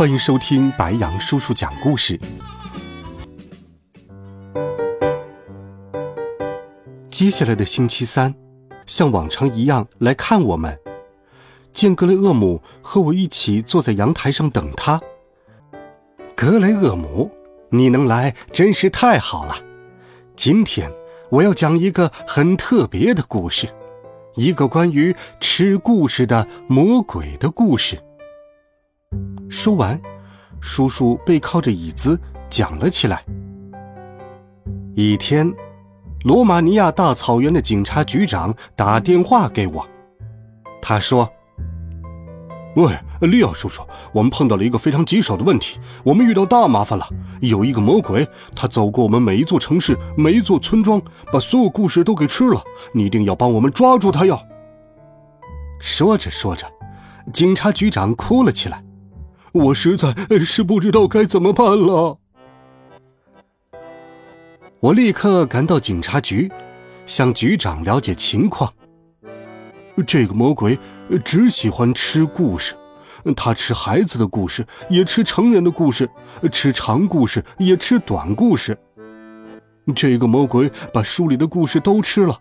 欢迎收听白杨叔叔讲故事。接下来的星期三，像往常一样来看我们。见格雷厄姆和我一起坐在阳台上等他。格雷厄姆，你能来真是太好了。今天我要讲一个很特别的故事，一个关于吃故事的魔鬼的故事。说完，叔叔背靠着椅子讲了起来。一天，罗马尼亚大草原的警察局长打电话给我，他说：“喂，利奥叔叔，我们碰到了一个非常棘手的问题，我们遇到大麻烦了。有一个魔鬼，他走过我们每一座城市、每一座村庄，把所有故事都给吃了。你一定要帮我们抓住他哟！”说着说着，警察局长哭了起来。我实在是不知道该怎么办了。我立刻赶到警察局，向局长了解情况。这个魔鬼只喜欢吃故事，他吃孩子的故事，也吃成人的故事，吃长故事，也吃短故事。这个魔鬼把书里的故事都吃了。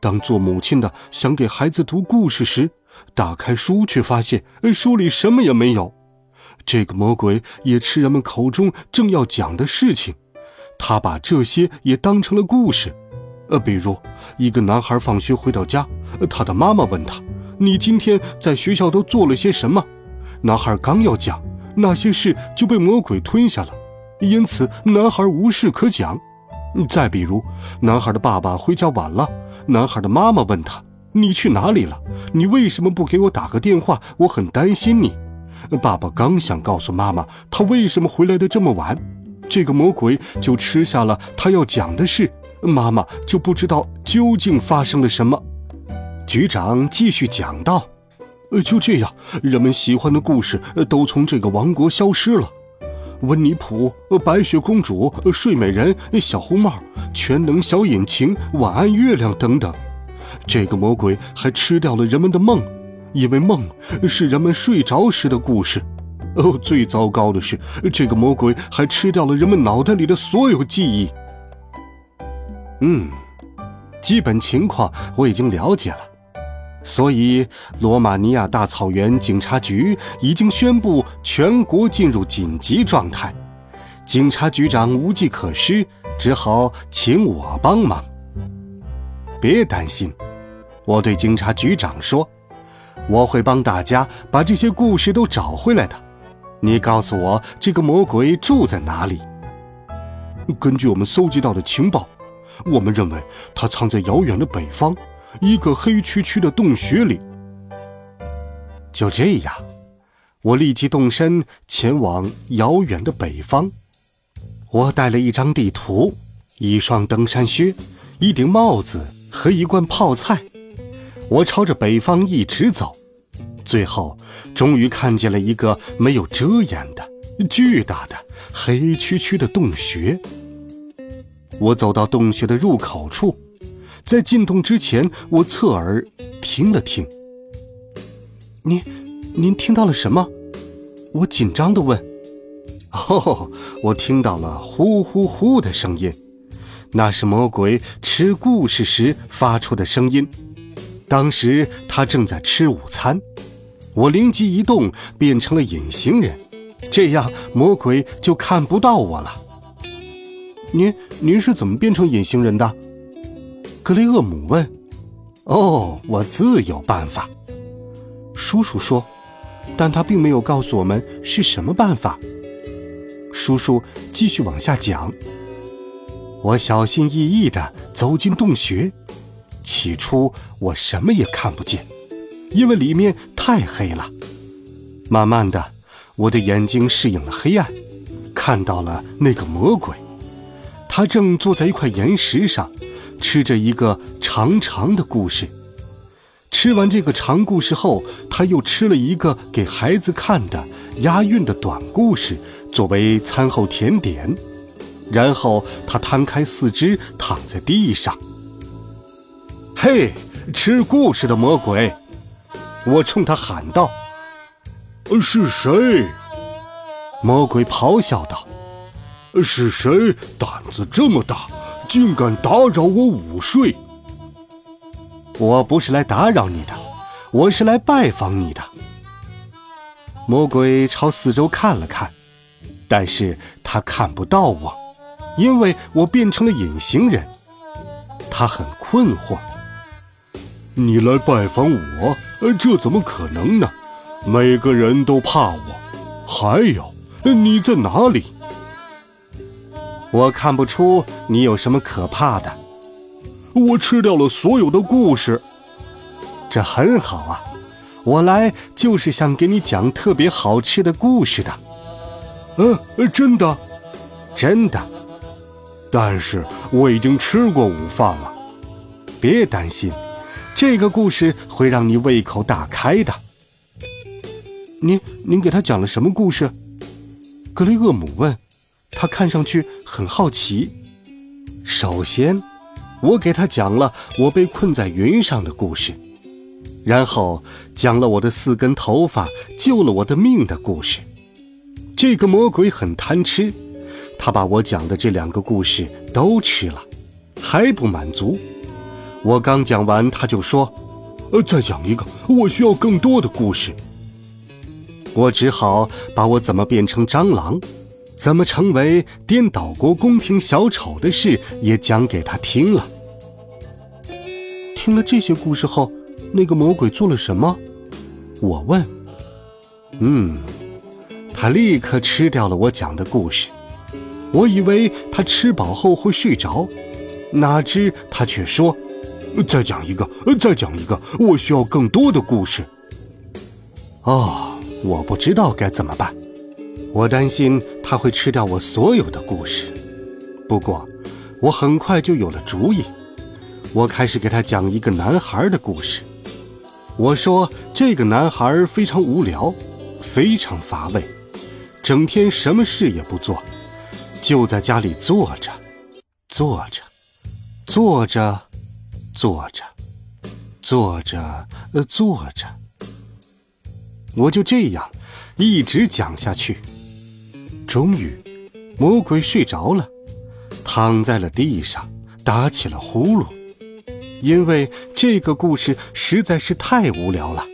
当做母亲的想给孩子读故事时，打开书却发现书里什么也没有。这个魔鬼也吃人们口中正要讲的事情，他把这些也当成了故事。呃，比如一个男孩放学回到家，他的妈妈问他：“你今天在学校都做了些什么？”男孩刚要讲那些事，就被魔鬼吞下了，因此男孩无事可讲。再比如，男孩的爸爸回家晚了，男孩的妈妈问他：“你去哪里了？你为什么不给我打个电话？我很担心你。”爸爸刚想告诉妈妈他为什么回来的这么晚，这个魔鬼就吃下了他要讲的事，妈妈就不知道究竟发生了什么。局长继续讲道：“呃，就这样，人们喜欢的故事都从这个王国消失了。温尼普、白雪公主、睡美人、小红帽、全能小引擎、晚安月亮等等。这个魔鬼还吃掉了人们的梦。”因为梦是人们睡着时的故事，哦，最糟糕的是，这个魔鬼还吃掉了人们脑袋里的所有记忆。嗯，基本情况我已经了解了，所以罗马尼亚大草原警察局已经宣布全国进入紧急状态，警察局长无计可施，只好请我帮忙。别担心，我对警察局长说。我会帮大家把这些故事都找回来的。你告诉我，这个魔鬼住在哪里？根据我们搜集到的情报，我们认为他藏在遥远的北方，一个黑黢黢的洞穴里。就这样，我立即动身前往遥远的北方。我带了一张地图、一双登山靴、一顶帽子和一罐泡菜。我朝着北方一直走，最后终于看见了一个没有遮掩的巨大的黑黢黢的洞穴。我走到洞穴的入口处，在进洞之前，我侧耳听了听。您，您听到了什么？我紧张地问。哦，我听到了呼呼呼的声音，那是魔鬼吃故事时发出的声音。当时他正在吃午餐，我灵机一动，变成了隐形人，这样魔鬼就看不到我了。您您是怎么变成隐形人的？格雷厄姆问。哦，我自有办法。叔叔说，但他并没有告诉我们是什么办法。叔叔继续往下讲。我小心翼翼地走进洞穴。起初我什么也看不见，因为里面太黑了。慢慢的，我的眼睛适应了黑暗，看到了那个魔鬼。他正坐在一块岩石上，吃着一个长长的故事。吃完这个长故事后，他又吃了一个给孩子看的押韵的短故事，作为餐后甜点。然后他摊开四肢，躺在地上。嘿，吃故事的魔鬼！我冲他喊道：“是谁？”魔鬼咆哮道：“是谁胆子这么大，竟敢打扰我午睡？”我不是来打扰你的，我是来拜访你的。魔鬼朝四周看了看，但是他看不到我，因为我变成了隐形人。他很困惑。你来拜访我，这怎么可能呢？每个人都怕我。还有，你在哪里？我看不出你有什么可怕的。我吃掉了所有的故事，这很好啊！我来就是想给你讲特别好吃的故事的。嗯，真的，真的。但是我已经吃过午饭了。别担心，这个故事会让你胃口大开的。您，您给他讲了什么故事？格雷厄姆问。他看上去很好奇。首先。我给他讲了我被困在云上的故事，然后讲了我的四根头发救了我的命的故事。这个魔鬼很贪吃，他把我讲的这两个故事都吃了，还不满足。我刚讲完，他就说：“呃，再讲一个，我需要更多的故事。”我只好把我怎么变成蟑螂。怎么成为颠倒国宫廷小丑的事也讲给他听了。听了这些故事后，那个魔鬼做了什么？我问。嗯，他立刻吃掉了我讲的故事。我以为他吃饱后会睡着，哪知他却说：“再讲一个，再讲一个，我需要更多的故事。”哦，我不知道该怎么办。我担心他会吃掉我所有的故事，不过我很快就有了主意。我开始给他讲一个男孩的故事。我说这个男孩非常无聊，非常乏味，整天什么事也不做，就在家里坐着，坐着，坐着，坐着，坐着，呃，坐着。我就这样一直讲下去。终于，魔鬼睡着了，躺在了地上，打起了呼噜，因为这个故事实在是太无聊了。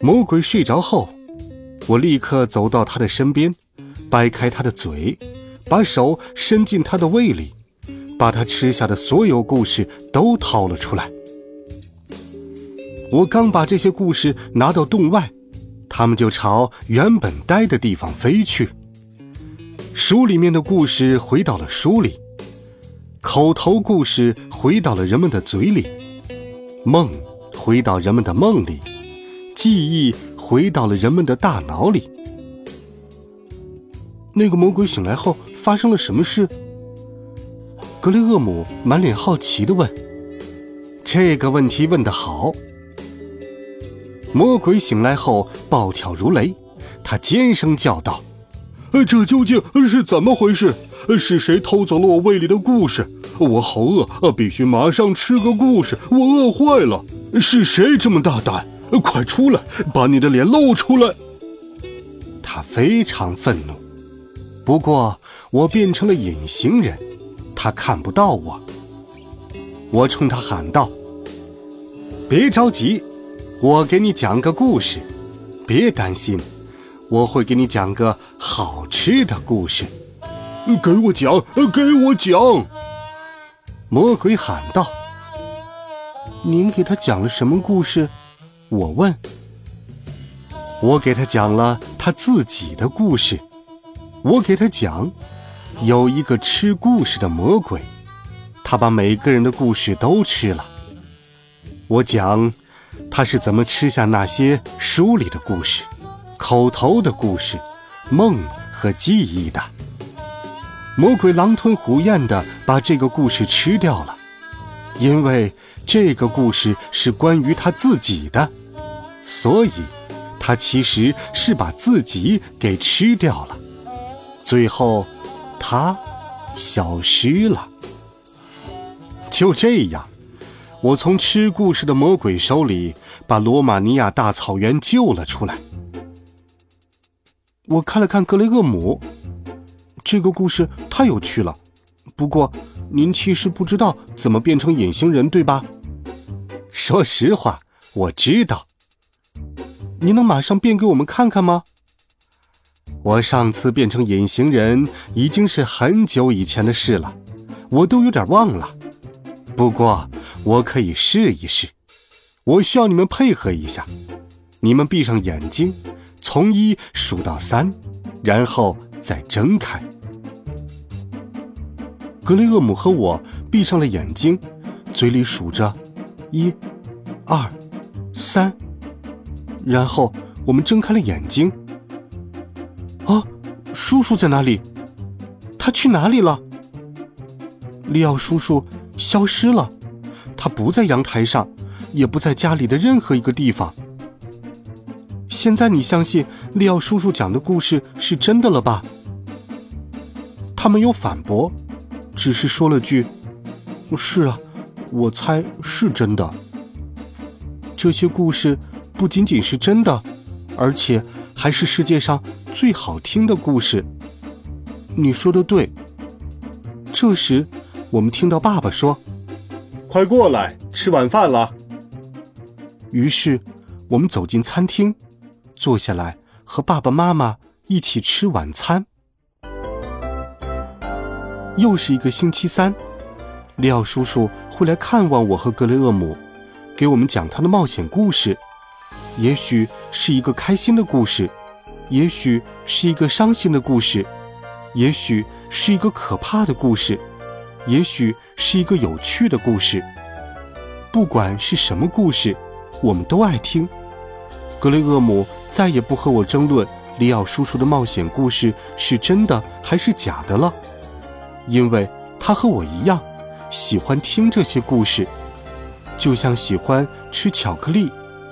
魔鬼睡着后，我立刻走到他的身边，掰开他的嘴，把手伸进他的胃里，把他吃下的所有故事都掏了出来。我刚把这些故事拿到洞外。他们就朝原本待的地方飞去。书里面的故事回到了书里，口头故事回到了人们的嘴里，梦回到人们的梦里，记忆回到了人们的大脑里。那个魔鬼醒来后发生了什么事？格雷厄姆满脸好奇地问。这个问题问得好。魔鬼醒来后暴跳如雷，他尖声叫道：“这究竟是怎么回事？是谁偷走了我胃里的故事？我好饿，必须马上吃个故事！我饿坏了！是谁这么大胆？快出来，把你的脸露出来！”他非常愤怒。不过我变成了隐形人，他看不到我。我冲他喊道：“别着急。”我给你讲个故事，别担心，我会给你讲个好吃的故事。给我讲，给我讲！魔鬼喊道。您给他讲了什么故事？我问。我给他讲了他自己的故事。我给他讲，有一个吃故事的魔鬼，他把每个人的故事都吃了。我讲。他是怎么吃下那些书里的故事，口头的故事、梦和记忆的。魔鬼狼吞虎咽的把这个故事吃掉了，因为这个故事是关于他自己的，所以，他其实是把自己给吃掉了。最后，他消失了。就这样，我从吃故事的魔鬼手里把罗马尼亚大草原救了出来。我看了看格雷厄姆，这个故事太有趣了。不过，您其实不知道怎么变成隐形人，对吧？说实话，我知道。您能马上变给我们看看吗？我上次变成隐形人已经是很久以前的事了，我都有点忘了。不过，我可以试一试。我需要你们配合一下，你们闭上眼睛。从一数到三，然后再睁开。格雷厄姆和我闭上了眼睛，嘴里数着一、二、三，然后我们睁开了眼睛。啊，叔叔在哪里？他去哪里了？利奥叔叔消失了，他不在阳台上，也不在家里的任何一个地方。现在你相信利奥叔叔讲的故事是真的了吧？他没有反驳，只是说了句：“是啊，我猜是真的。”这些故事不仅仅是真的，而且还是世界上最好听的故事。你说的对。这时，我们听到爸爸说：“快过来，吃晚饭了。”于是，我们走进餐厅。坐下来和爸爸妈妈一起吃晚餐。又是一个星期三，利奥叔叔会来看望我和格雷厄姆，给我们讲他的冒险故事。也许是一个开心的故事，也许是一个伤心的故事，也许是一个可怕的故事，也许是一个有趣的故事。不管是什么故事，我们都爱听。格雷厄姆。再也不和我争论里奥叔叔的冒险故事是真的还是假的了，因为他和我一样，喜欢听这些故事，就像喜欢吃巧克力